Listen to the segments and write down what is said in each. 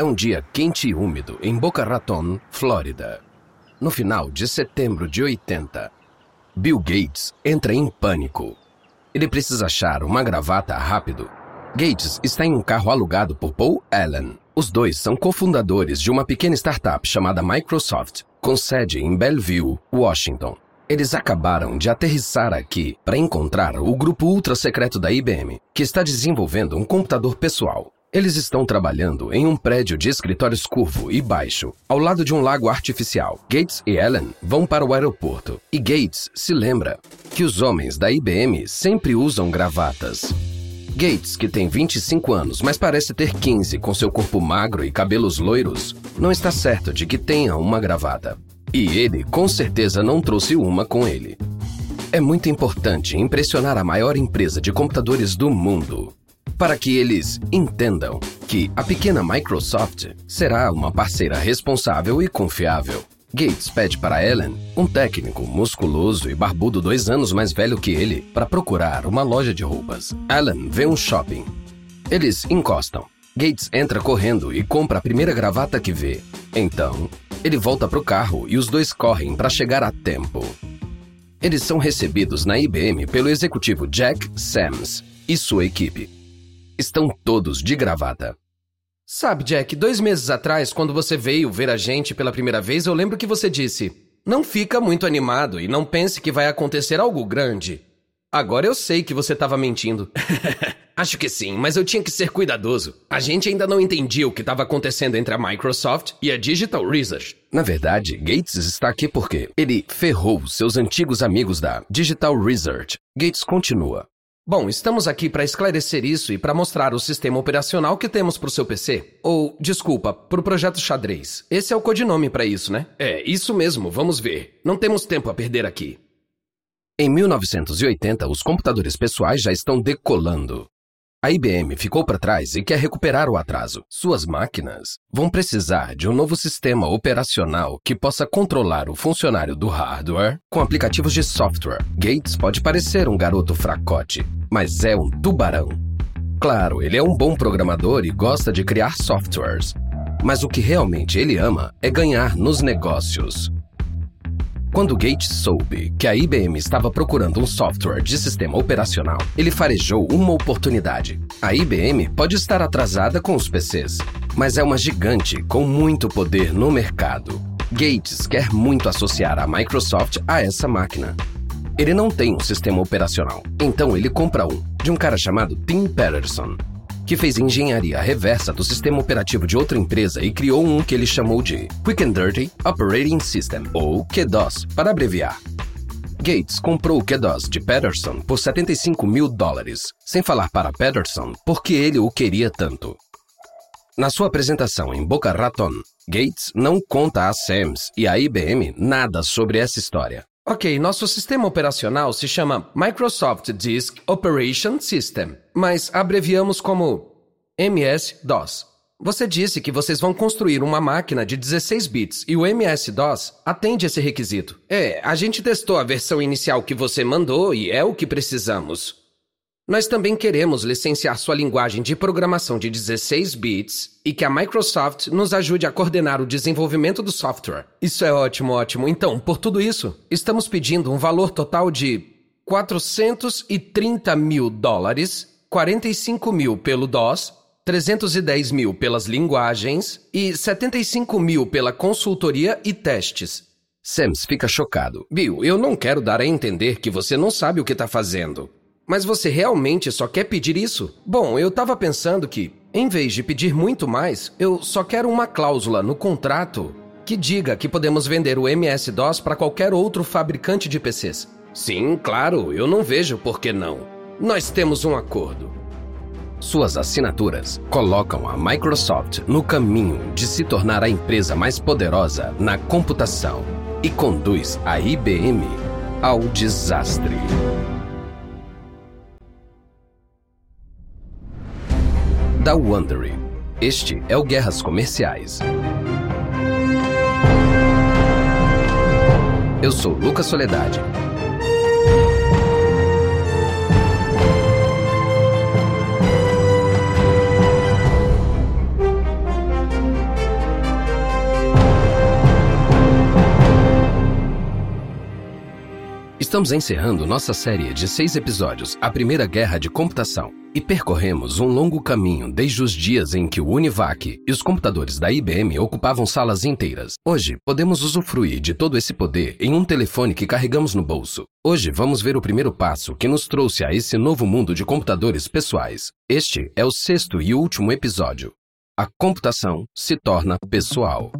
É um dia quente e úmido em Boca Raton, Flórida. No final de setembro de 80, Bill Gates entra em pânico. Ele precisa achar uma gravata rápido. Gates está em um carro alugado por Paul Allen. Os dois são cofundadores de uma pequena startup chamada Microsoft, com sede em Bellevue, Washington. Eles acabaram de aterrissar aqui para encontrar o grupo ultra secreto da IBM, que está desenvolvendo um computador pessoal. Eles estão trabalhando em um prédio de escritórios curvo e baixo, ao lado de um lago artificial. Gates e Ellen vão para o aeroporto e Gates se lembra que os homens da IBM sempre usam gravatas. Gates, que tem 25 anos, mas parece ter 15 com seu corpo magro e cabelos loiros, não está certo de que tenha uma gravata. E ele, com certeza, não trouxe uma com ele. É muito importante impressionar a maior empresa de computadores do mundo para que eles entendam que a pequena Microsoft será uma parceira responsável e confiável. Gates pede para Ellen, um técnico musculoso e barbudo dois anos mais velho que ele, para procurar uma loja de roupas. Ellen vê um shopping. Eles encostam. Gates entra correndo e compra a primeira gravata que vê. Então, ele volta para o carro e os dois correm para chegar a tempo. Eles são recebidos na IBM pelo executivo Jack Sams e sua equipe. Estão todos de gravata. Sabe, Jack, dois meses atrás, quando você veio ver a gente pela primeira vez, eu lembro que você disse: Não fica muito animado e não pense que vai acontecer algo grande. Agora eu sei que você estava mentindo. Acho que sim, mas eu tinha que ser cuidadoso. A gente ainda não entendia o que estava acontecendo entre a Microsoft e a Digital Research. Na verdade, Gates está aqui porque ele ferrou seus antigos amigos da Digital Research. Gates continua. Bom, estamos aqui para esclarecer isso e para mostrar o sistema operacional que temos para o seu PC. Ou, desculpa, para o projeto xadrez. Esse é o codinome para isso, né? É, isso mesmo, vamos ver. Não temos tempo a perder aqui. Em 1980, os computadores pessoais já estão decolando. A IBM ficou para trás e quer recuperar o atraso. Suas máquinas vão precisar de um novo sistema operacional que possa controlar o funcionário do hardware com aplicativos de software. Gates pode parecer um garoto fracote, mas é um tubarão. Claro, ele é um bom programador e gosta de criar softwares. Mas o que realmente ele ama é ganhar nos negócios. Quando Gates soube que a IBM estava procurando um software de sistema operacional, ele farejou uma oportunidade. A IBM pode estar atrasada com os PCs, mas é uma gigante com muito poder no mercado. Gates quer muito associar a Microsoft a essa máquina. Ele não tem um sistema operacional, então ele compra um, de um cara chamado Tim Patterson, que fez engenharia reversa do sistema operativo de outra empresa e criou um que ele chamou de Quick and Dirty Operating System, ou QDOS, para abreviar. Gates comprou o QDOS de Patterson por 75 mil dólares, sem falar para Patterson porque ele o queria tanto. Na sua apresentação em Boca Raton, Gates não conta a Sams e a IBM nada sobre essa história. Ok, nosso sistema operacional se chama Microsoft Disk Operation System, mas abreviamos como MS-DOS. Você disse que vocês vão construir uma máquina de 16 bits e o MS-DOS atende esse requisito. É, a gente testou a versão inicial que você mandou e é o que precisamos. Nós também queremos licenciar sua linguagem de programação de 16 bits e que a Microsoft nos ajude a coordenar o desenvolvimento do software. Isso é ótimo, ótimo. Então, por tudo isso, estamos pedindo um valor total de 430 mil dólares, 45 mil pelo DOS, 310 mil pelas linguagens e 75 mil pela consultoria e testes. Sams fica chocado. Bill, eu não quero dar a entender que você não sabe o que está fazendo. Mas você realmente só quer pedir isso? Bom, eu estava pensando que, em vez de pedir muito mais, eu só quero uma cláusula no contrato que diga que podemos vender o MS-DOS para qualquer outro fabricante de PCs. Sim, claro, eu não vejo por que não. Nós temos um acordo. Suas assinaturas colocam a Microsoft no caminho de se tornar a empresa mais poderosa na computação e conduz a IBM ao desastre. Da Wondery. Este é o Guerras Comerciais. Eu sou Lucas Soledade. Estamos encerrando nossa série de seis episódios, A Primeira Guerra de Computação, e percorremos um longo caminho desde os dias em que o Univac e os computadores da IBM ocupavam salas inteiras. Hoje, podemos usufruir de todo esse poder em um telefone que carregamos no bolso. Hoje, vamos ver o primeiro passo que nos trouxe a esse novo mundo de computadores pessoais. Este é o sexto e último episódio. A computação se torna pessoal.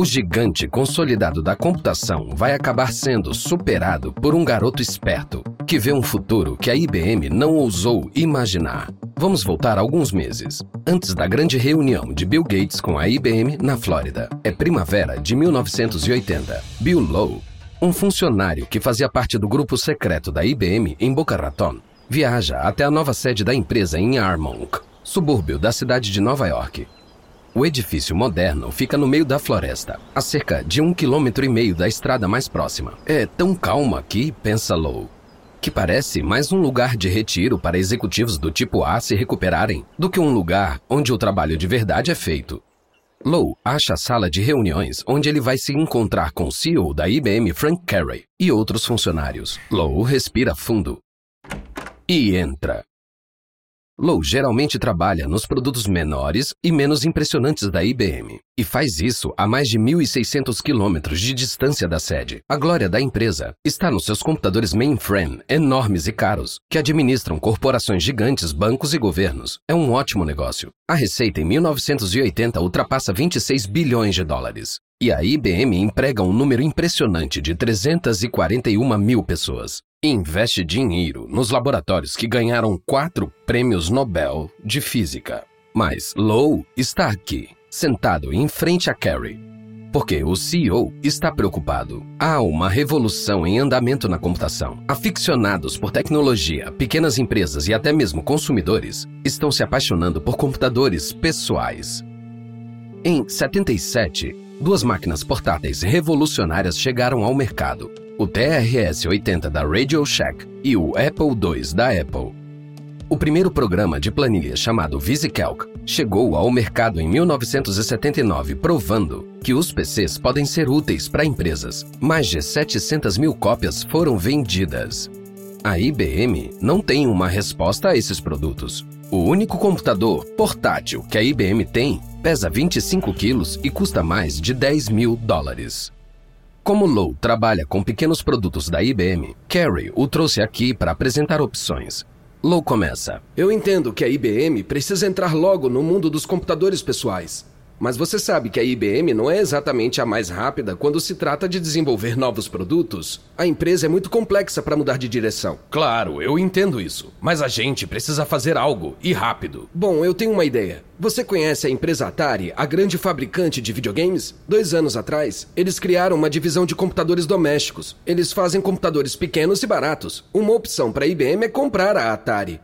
O gigante consolidado da computação vai acabar sendo superado por um garoto esperto que vê um futuro que a IBM não ousou imaginar. Vamos voltar alguns meses, antes da grande reunião de Bill Gates com a IBM na Flórida. É primavera de 1980. Bill Lowe, um funcionário que fazia parte do grupo secreto da IBM em Boca Raton, viaja até a nova sede da empresa em Armonk, subúrbio da cidade de Nova York. O edifício moderno fica no meio da floresta, a cerca de um quilômetro e meio da estrada mais próxima. É tão calmo aqui, pensa Lowe, que parece mais um lugar de retiro para executivos do tipo A se recuperarem do que um lugar onde o trabalho de verdade é feito. Lowe acha a sala de reuniões onde ele vai se encontrar com o CEO da IBM Frank Carey e outros funcionários. Lowe respira fundo e entra. Low geralmente trabalha nos produtos menores e menos impressionantes da IBM e faz isso a mais de 1.600 quilômetros de distância da sede. A glória da empresa está nos seus computadores mainframe enormes e caros que administram corporações gigantes, bancos e governos. É um ótimo negócio. A receita em 1980 ultrapassa 26 bilhões de dólares. E a IBM emprega um número impressionante de 341 mil pessoas investe dinheiro nos laboratórios que ganharam quatro prêmios Nobel de Física. Mas Lowe está aqui, sentado em frente a Carrie, porque o CEO está preocupado. Há uma revolução em andamento na computação. Aficionados por tecnologia, pequenas empresas e até mesmo consumidores estão se apaixonando por computadores pessoais. Em 77, duas máquinas portáteis revolucionárias chegaram ao mercado o TRS-80 da Radio Shack e o Apple II da Apple. O primeiro programa de planilha chamado VisiCalc chegou ao mercado em 1979, provando que os PCs podem ser úteis para empresas. Mais de 700 mil cópias foram vendidas. A IBM não tem uma resposta a esses produtos. O único computador portátil que a IBM tem pesa 25 quilos e custa mais de 10 mil dólares. Como Lowe trabalha com pequenos produtos da IBM, Carey o trouxe aqui para apresentar opções. Lowe começa. Eu entendo que a IBM precisa entrar logo no mundo dos computadores pessoais. Mas você sabe que a IBM não é exatamente a mais rápida quando se trata de desenvolver novos produtos. A empresa é muito complexa para mudar de direção. Claro, eu entendo isso. Mas a gente precisa fazer algo e rápido. Bom, eu tenho uma ideia. Você conhece a empresa Atari, a grande fabricante de videogames? Dois anos atrás, eles criaram uma divisão de computadores domésticos. Eles fazem computadores pequenos e baratos. Uma opção para a IBM é comprar a Atari.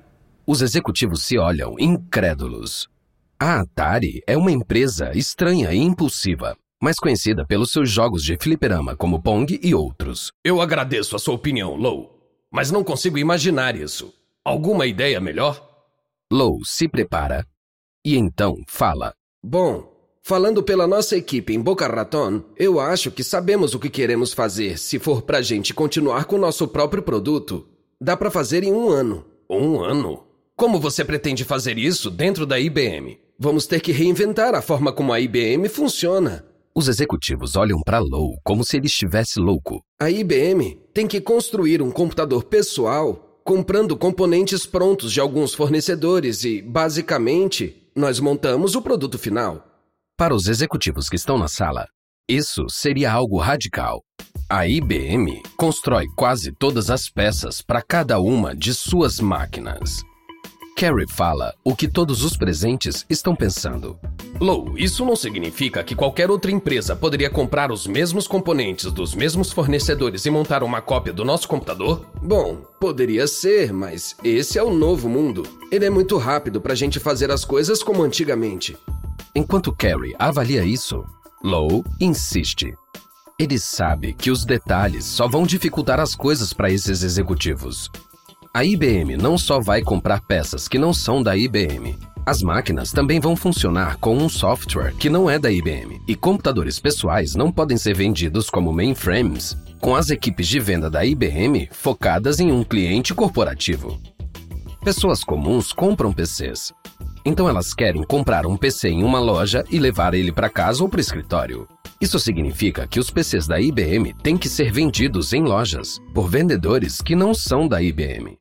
Os executivos se olham incrédulos. A Atari é uma empresa estranha e impulsiva, mais conhecida pelos seus jogos de fliperama como Pong e outros. Eu agradeço a sua opinião, Low, mas não consigo imaginar isso. Alguma ideia melhor? Low se prepara e então fala. Bom, falando pela nossa equipe em Boca Raton, eu acho que sabemos o que queremos fazer se for pra gente continuar com o nosso próprio produto. Dá para fazer em um ano. Um ano? Como você pretende fazer isso dentro da IBM? Vamos ter que reinventar a forma como a IBM funciona. Os executivos olham para Low como se ele estivesse louco. A IBM tem que construir um computador pessoal comprando componentes prontos de alguns fornecedores e, basicamente, nós montamos o produto final. Para os executivos que estão na sala, isso seria algo radical. A IBM constrói quase todas as peças para cada uma de suas máquinas. Carrie fala o que todos os presentes estão pensando. Low, isso não significa que qualquer outra empresa poderia comprar os mesmos componentes dos mesmos fornecedores e montar uma cópia do nosso computador? Bom, poderia ser, mas esse é o novo mundo. Ele é muito rápido para a gente fazer as coisas como antigamente. Enquanto Carrie avalia isso, Low insiste. Ele sabe que os detalhes só vão dificultar as coisas para esses executivos. A IBM não só vai comprar peças que não são da IBM, As máquinas também vão funcionar com um software que não é da IBM, e computadores pessoais não podem ser vendidos como mainframes, com as equipes de venda da IBM focadas em um cliente corporativo. Pessoas comuns compram PCs, então elas querem comprar um PC em uma loja e levar ele para casa ou para o escritório. Isso significa que os PCs da IBM têm que ser vendidos em lojas por vendedores que não são da IBM.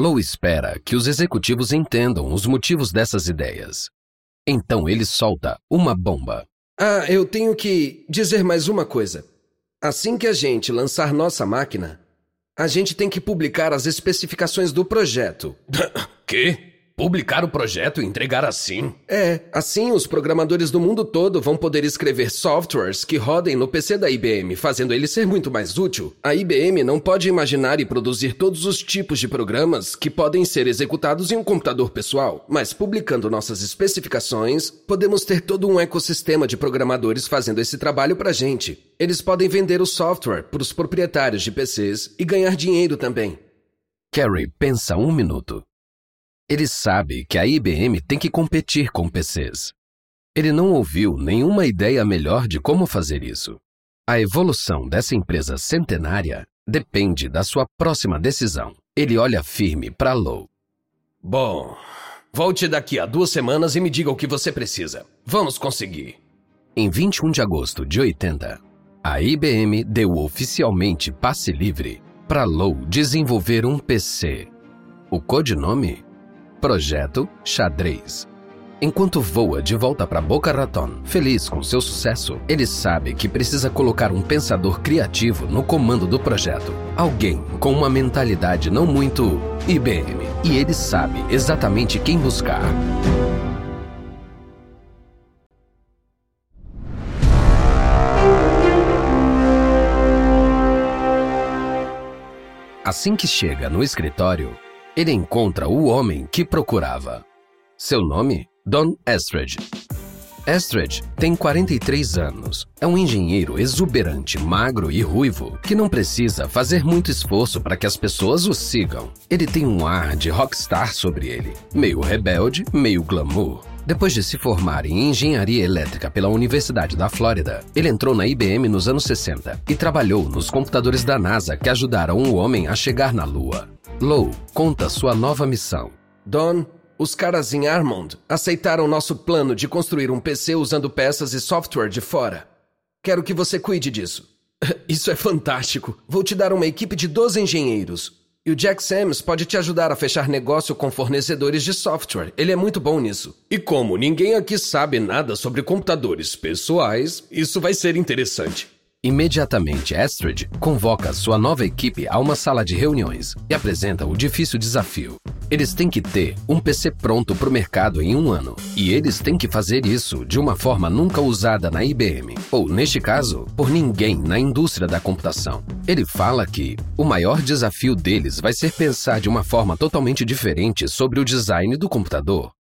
Low espera que os executivos entendam os motivos dessas ideias. Então ele solta uma bomba. Ah, eu tenho que dizer mais uma coisa. Assim que a gente lançar nossa máquina, a gente tem que publicar as especificações do projeto. que? Publicar o projeto e entregar assim? É, assim os programadores do mundo todo vão poder escrever softwares que rodem no PC da IBM, fazendo ele ser muito mais útil. A IBM não pode imaginar e produzir todos os tipos de programas que podem ser executados em um computador pessoal, mas publicando nossas especificações, podemos ter todo um ecossistema de programadores fazendo esse trabalho pra gente. Eles podem vender o software para os proprietários de PCs e ganhar dinheiro também. Carrie pensa um minuto. Ele sabe que a IBM tem que competir com PCs. Ele não ouviu nenhuma ideia melhor de como fazer isso. A evolução dessa empresa centenária depende da sua próxima decisão. Ele olha firme para Low. Bom, volte daqui a duas semanas e me diga o que você precisa. Vamos conseguir. Em 21 de agosto de 80, a IBM deu oficialmente passe livre para Low desenvolver um PC. O codinome Projeto Xadrez. Enquanto voa de volta para Boca Raton, feliz com seu sucesso, ele sabe que precisa colocar um pensador criativo no comando do projeto. Alguém com uma mentalidade não muito IBM. E ele sabe exatamente quem buscar. Assim que chega no escritório, ele encontra o homem que procurava. Seu nome? Don Estridge. Estridge tem 43 anos. É um engenheiro exuberante, magro e ruivo, que não precisa fazer muito esforço para que as pessoas o sigam. Ele tem um ar de rockstar sobre ele, meio rebelde, meio glamour. Depois de se formar em engenharia elétrica pela Universidade da Flórida, ele entrou na IBM nos anos 60 e trabalhou nos computadores da NASA que ajudaram o homem a chegar na Lua. Low conta sua nova missão. Don, os caras em Armond aceitaram nosso plano de construir um PC usando peças e software de fora. Quero que você cuide disso. Isso é fantástico. Vou te dar uma equipe de 12 engenheiros. E o Jack Sams pode te ajudar a fechar negócio com fornecedores de software. Ele é muito bom nisso. E como ninguém aqui sabe nada sobre computadores pessoais, isso vai ser interessante. Imediatamente, Astrid convoca sua nova equipe a uma sala de reuniões e apresenta o difícil desafio. Eles têm que ter um PC pronto para o mercado em um ano. E eles têm que fazer isso de uma forma nunca usada na IBM, ou, neste caso, por ninguém na indústria da computação. Ele fala que o maior desafio deles vai ser pensar de uma forma totalmente diferente sobre o design do computador.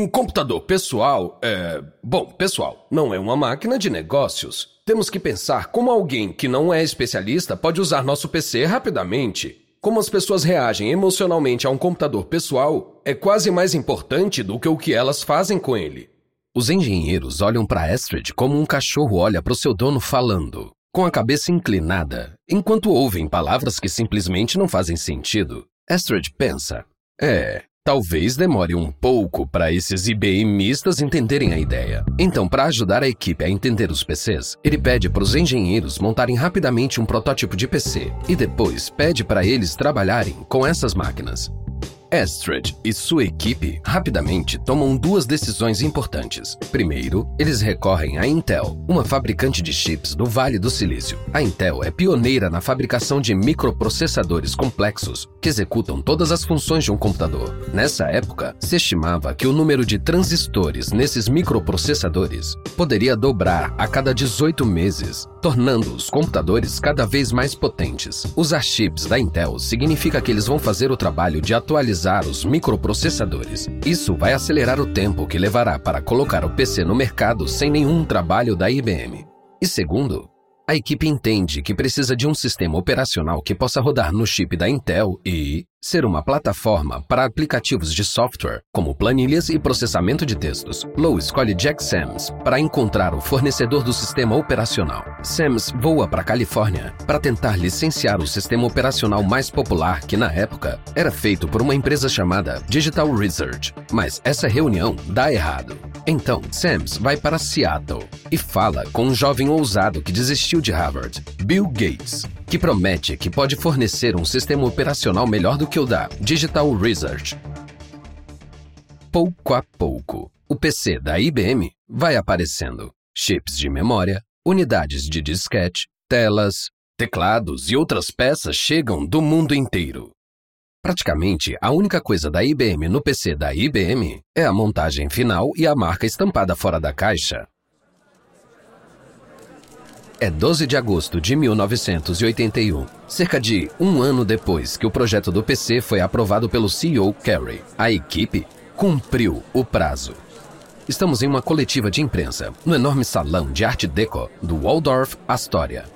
Um computador pessoal é. Bom, pessoal, não é uma máquina de negócios. Temos que pensar como alguém que não é especialista pode usar nosso PC rapidamente. Como as pessoas reagem emocionalmente a um computador pessoal é quase mais importante do que o que elas fazem com ele. Os engenheiros olham para Astrid como um cachorro olha para o seu dono falando, com a cabeça inclinada, enquanto ouvem palavras que simplesmente não fazem sentido. Astrid pensa: é, Talvez demore um pouco para esses IBMistas entenderem a ideia. Então, para ajudar a equipe a entender os PCs, ele pede para os engenheiros montarem rapidamente um protótipo de PC e depois pede para eles trabalharem com essas máquinas. Astrid e sua equipe rapidamente tomam duas decisões importantes. Primeiro, eles recorrem à Intel, uma fabricante de chips do Vale do Silício. A Intel é pioneira na fabricação de microprocessadores complexos que executam todas as funções de um computador. Nessa época, se estimava que o número de transistores nesses microprocessadores poderia dobrar a cada 18 meses, tornando os computadores cada vez mais potentes. Usar chips da Intel significa que eles vão fazer o trabalho de atualizar os microprocessadores. Isso vai acelerar o tempo que levará para colocar o PC no mercado sem nenhum trabalho da IBM. E segundo, a equipe entende que precisa de um sistema operacional que possa rodar no chip da Intel e ser uma plataforma para aplicativos de software, como planilhas e processamento de textos. Low escolhe Jack Sams para encontrar o fornecedor do sistema operacional. Sams voa para a Califórnia para tentar licenciar o sistema operacional mais popular que, na época, era feito por uma empresa chamada Digital Research. Mas essa reunião dá errado. Então, Sams vai para Seattle e fala com um jovem ousado que desistiu de Harvard, Bill Gates, que promete que pode fornecer um sistema operacional melhor do que o da Digital Research. Pouco a pouco, o PC da IBM vai aparecendo. Chips de memória, unidades de disquete, telas, teclados e outras peças chegam do mundo inteiro. Praticamente, a única coisa da IBM no PC da IBM é a montagem final e a marca estampada fora da caixa. É 12 de agosto de 1981, cerca de um ano depois que o projeto do PC foi aprovado pelo CEO Carey. A equipe cumpriu o prazo. Estamos em uma coletiva de imprensa, no enorme salão de arte deco do Waldorf Astoria.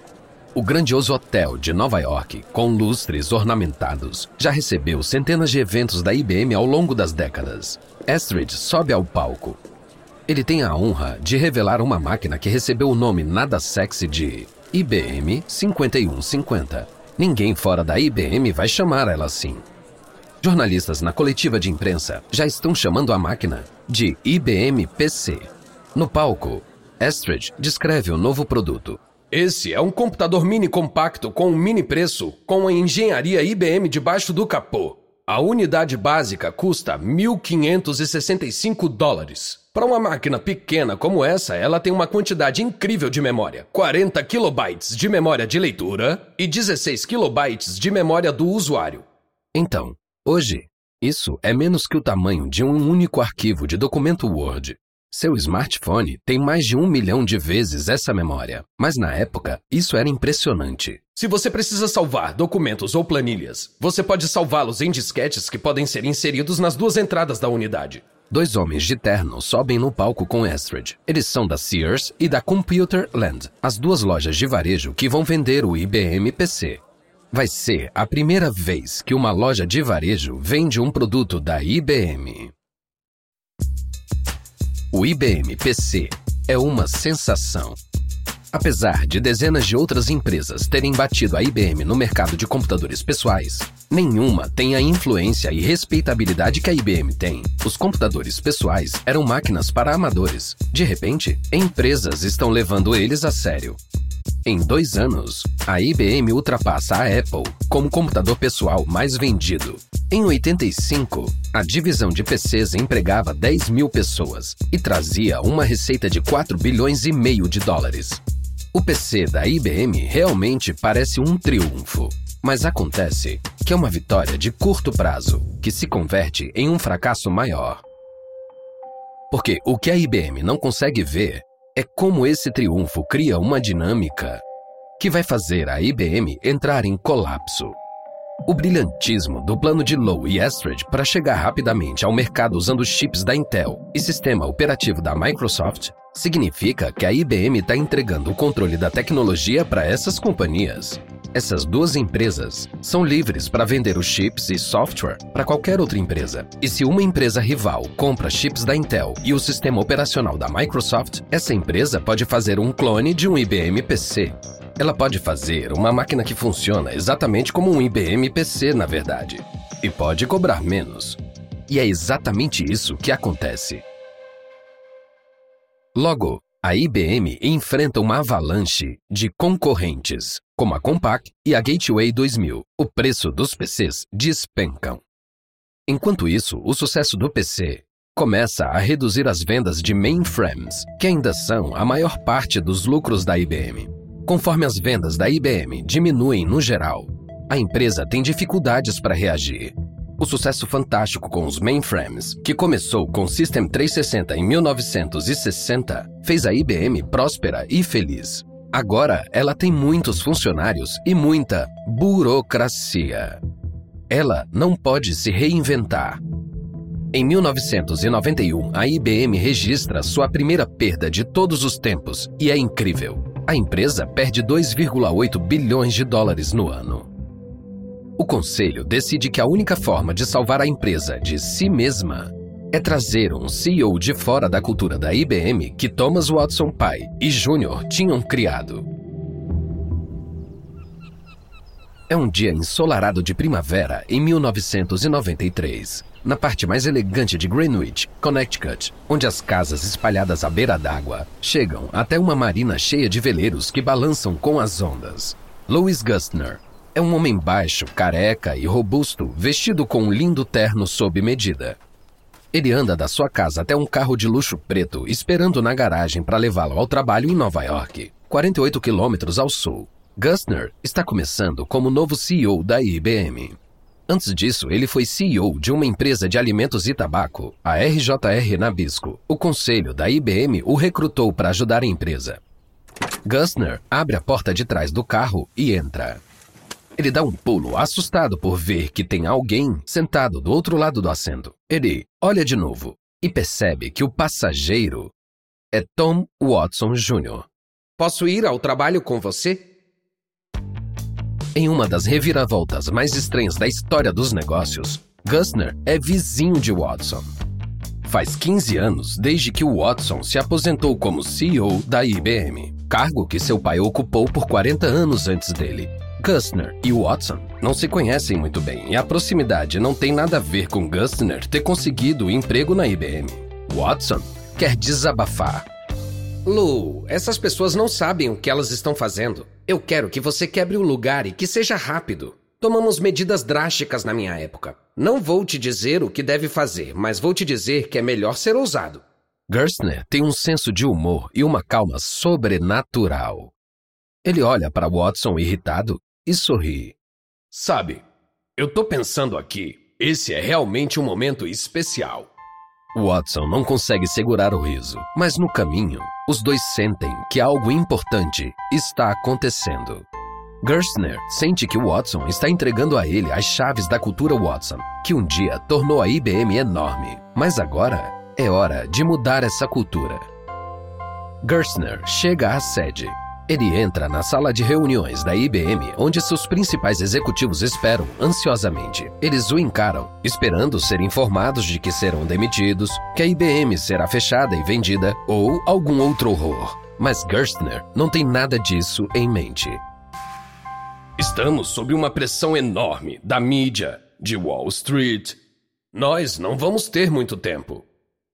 O grandioso hotel de Nova York, com lustres ornamentados, já recebeu centenas de eventos da IBM ao longo das décadas. Astrid sobe ao palco. Ele tem a honra de revelar uma máquina que recebeu o nome nada sexy de IBM 5150. Ninguém fora da IBM vai chamar ela assim. Jornalistas na coletiva de imprensa já estão chamando a máquina de IBM PC. No palco, Astrid descreve o novo produto, esse é um computador mini compacto com um mini preço, com a engenharia IBM debaixo do capô. A unidade básica custa 1.565 dólares. Para uma máquina pequena como essa, ela tem uma quantidade incrível de memória: 40 kilobytes de memória de leitura e 16 kilobytes de memória do usuário. Então, hoje, isso é menos que o tamanho de um único arquivo de documento Word. Seu smartphone tem mais de um milhão de vezes essa memória, mas na época isso era impressionante. Se você precisa salvar documentos ou planilhas, você pode salvá-los em disquetes que podem ser inseridos nas duas entradas da unidade. Dois homens de terno sobem no palco com Astrid. Eles são da Sears e da Computer Land, as duas lojas de varejo que vão vender o IBM PC. Vai ser a primeira vez que uma loja de varejo vende um produto da IBM. O IBM PC é uma sensação. Apesar de dezenas de outras empresas terem batido a IBM no mercado de computadores pessoais, nenhuma tem a influência e respeitabilidade que a IBM tem. Os computadores pessoais eram máquinas para amadores. De repente, empresas estão levando eles a sério. Em dois anos, a IBM ultrapassa a Apple como computador pessoal mais vendido. Em 85, a divisão de PCs empregava 10 mil pessoas e trazia uma receita de 4 bilhões e meio de dólares. O PC da IBM realmente parece um triunfo, mas acontece que é uma vitória de curto prazo que se converte em um fracasso maior. Porque o que a IBM não consegue ver é como esse triunfo cria uma dinâmica que vai fazer a IBM entrar em colapso. O brilhantismo do plano de Low e Astrid para chegar rapidamente ao mercado usando chips da Intel e sistema operativo da Microsoft significa que a IBM está entregando o controle da tecnologia para essas companhias. Essas duas empresas são livres para vender os chips e software para qualquer outra empresa. E se uma empresa rival compra chips da Intel e o sistema operacional da Microsoft, essa empresa pode fazer um clone de um IBM PC. Ela pode fazer uma máquina que funciona exatamente como um IBM PC, na verdade, e pode cobrar menos. E é exatamente isso que acontece. Logo, a IBM enfrenta uma avalanche de concorrentes, como a Compaq e a Gateway 2000. O preço dos PCs despencam. Enquanto isso, o sucesso do PC começa a reduzir as vendas de mainframes, que ainda são a maior parte dos lucros da IBM. Conforme as vendas da IBM diminuem no geral, a empresa tem dificuldades para reagir o sucesso fantástico com os mainframes, que começou com o System 360 em 1960, fez a IBM próspera e feliz. Agora ela tem muitos funcionários e muita burocracia. Ela não pode se reinventar. Em 1991, a IBM registra sua primeira perda de todos os tempos e é incrível. A empresa perde 2,8 bilhões de dólares no ano. O conselho decide que a única forma de salvar a empresa de si mesma é trazer um CEO de fora da cultura da IBM que Thomas Watson pai e Júnior tinham criado. É um dia ensolarado de primavera em 1993, na parte mais elegante de Greenwich, Connecticut, onde as casas espalhadas à beira d'água chegam até uma marina cheia de veleiros que balançam com as ondas. Louis Gustner é um homem baixo, careca e robusto, vestido com um lindo terno sob medida. Ele anda da sua casa até um carro de luxo preto, esperando na garagem para levá-lo ao trabalho em Nova York, 48 quilômetros ao sul. Gustner está começando como novo CEO da IBM. Antes disso, ele foi CEO de uma empresa de alimentos e tabaco, a RJR Nabisco. O conselho da IBM o recrutou para ajudar a empresa. Gustner abre a porta de trás do carro e entra. Ele dá um pulo, assustado por ver que tem alguém sentado do outro lado do assento. Ele olha de novo e percebe que o passageiro é Tom Watson Jr. Posso ir ao trabalho com você? Em uma das reviravoltas mais estranhas da história dos negócios, Gustner é vizinho de Watson. Faz 15 anos desde que Watson se aposentou como CEO da IBM, cargo que seu pai ocupou por 40 anos antes dele. Gustner e Watson não se conhecem muito bem e a proximidade não tem nada a ver com Gustner ter conseguido o emprego na IBM. Watson quer desabafar Lu, essas pessoas não sabem o que elas estão fazendo. Eu quero que você quebre o lugar e que seja rápido. Tomamos medidas drásticas na minha época. Não vou te dizer o que deve fazer, mas vou te dizer que é melhor ser ousado. Gerstner tem um senso de humor e uma calma sobrenatural. Ele olha para Watson irritado e sorri. Sabe, eu tô pensando aqui, esse é realmente um momento especial. Watson não consegue segurar o riso, mas no caminho, os dois sentem que algo importante está acontecendo. Gerstner sente que Watson está entregando a ele as chaves da cultura Watson, que um dia tornou a IBM enorme, mas agora é hora de mudar essa cultura. Gerstner chega à sede ele entra na sala de reuniões da IBM, onde seus principais executivos esperam ansiosamente. Eles o encaram, esperando ser informados de que serão demitidos, que a IBM será fechada e vendida ou algum outro horror. Mas Gerstner não tem nada disso em mente. Estamos sob uma pressão enorme da mídia, de Wall Street. Nós não vamos ter muito tempo.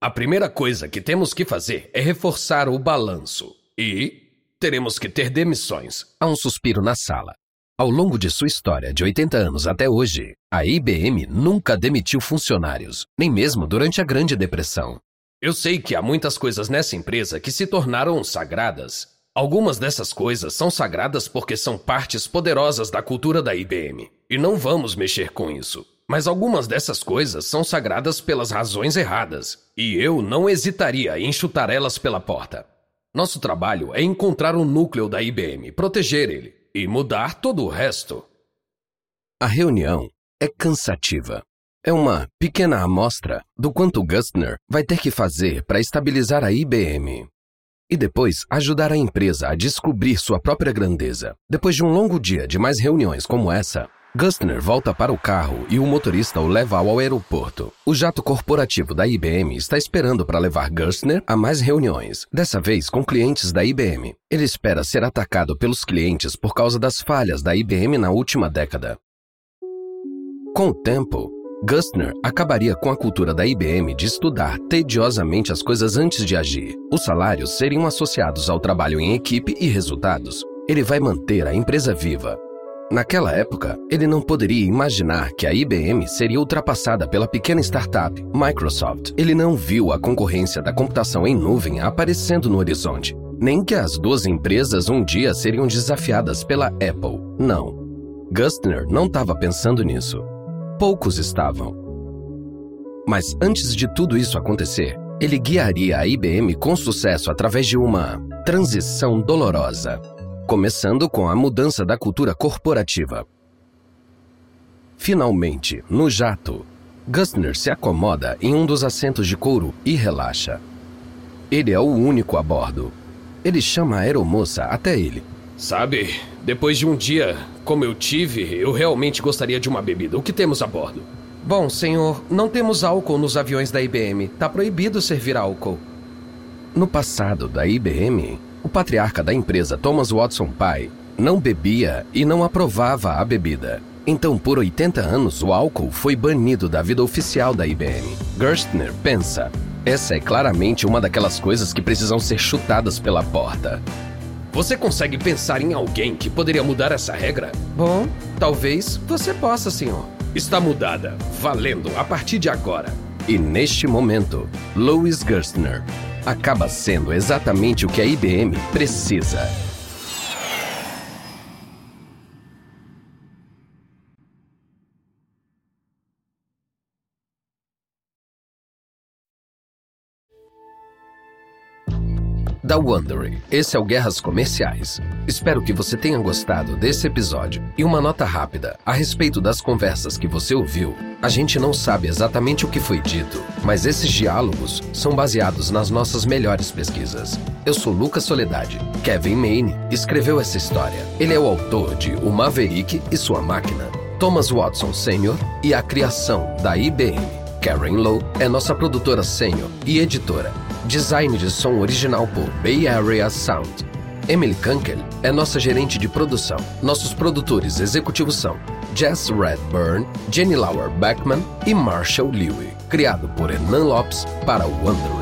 A primeira coisa que temos que fazer é reforçar o balanço. E Teremos que ter demissões. Há um suspiro na sala. Ao longo de sua história de 80 anos até hoje, a IBM nunca demitiu funcionários, nem mesmo durante a Grande Depressão. Eu sei que há muitas coisas nessa empresa que se tornaram sagradas. Algumas dessas coisas são sagradas porque são partes poderosas da cultura da IBM, e não vamos mexer com isso. Mas algumas dessas coisas são sagradas pelas razões erradas, e eu não hesitaria em chutar elas pela porta. Nosso trabalho é encontrar o núcleo da IBM, proteger ele e mudar todo o resto. A reunião é cansativa. É uma pequena amostra do quanto Gustner vai ter que fazer para estabilizar a IBM. E depois ajudar a empresa a descobrir sua própria grandeza. Depois de um longo dia de mais reuniões como essa, Gustner volta para o carro e o motorista o leva ao aeroporto. O jato corporativo da IBM está esperando para levar Gustner a mais reuniões, dessa vez com clientes da IBM. Ele espera ser atacado pelos clientes por causa das falhas da IBM na última década. Com o tempo, Gustner acabaria com a cultura da IBM de estudar tediosamente as coisas antes de agir. Os salários seriam associados ao trabalho em equipe e resultados. Ele vai manter a empresa viva, Naquela época, ele não poderia imaginar que a IBM seria ultrapassada pela pequena startup Microsoft. Ele não viu a concorrência da computação em nuvem aparecendo no horizonte, nem que as duas empresas um dia seriam desafiadas pela Apple. Não. Gustner não estava pensando nisso. Poucos estavam. Mas antes de tudo isso acontecer, ele guiaria a IBM com sucesso através de uma transição dolorosa começando com a mudança da cultura corporativa. Finalmente, no jato, Gustner se acomoda em um dos assentos de couro e relaxa. Ele é o único a bordo. Ele chama a aeromoça até ele. Sabe, Depois de um dia como eu tive, eu realmente gostaria de uma bebida. O que temos a bordo? Bom, senhor, não temos álcool nos aviões da IBM. Tá proibido servir álcool. No passado da IBM, o patriarca da empresa Thomas Watson pai não bebia e não aprovava a bebida. Então, por 80 anos, o álcool foi banido da vida oficial da IBM. Gerstner pensa: essa é claramente uma daquelas coisas que precisam ser chutadas pela porta. Você consegue pensar em alguém que poderia mudar essa regra? Bom, talvez você possa, senhor. Está mudada, valendo a partir de agora. E neste momento, Louis Gerstner acaba sendo exatamente o que a IBM precisa. Da Wondery. Esse é o Guerras Comerciais. Espero que você tenha gostado desse episódio. E uma nota rápida a respeito das conversas que você ouviu. A gente não sabe exatamente o que foi dito, mas esses diálogos são baseados nas nossas melhores pesquisas. Eu sou Lucas Soledade. Kevin Maine escreveu essa história. Ele é o autor de O Maverick e Sua Máquina. Thomas Watson Sr. e a criação da IBM. Karen Lowe é nossa produtora sênior e editora. Design de som original por Bay Area Sound. Emily Kunkel é nossa gerente de produção. Nossos produtores executivos são Jess Redburn, Jenny Lauer Beckman e Marshall Lewy. Criado por Hernan Lopes para o Wondering.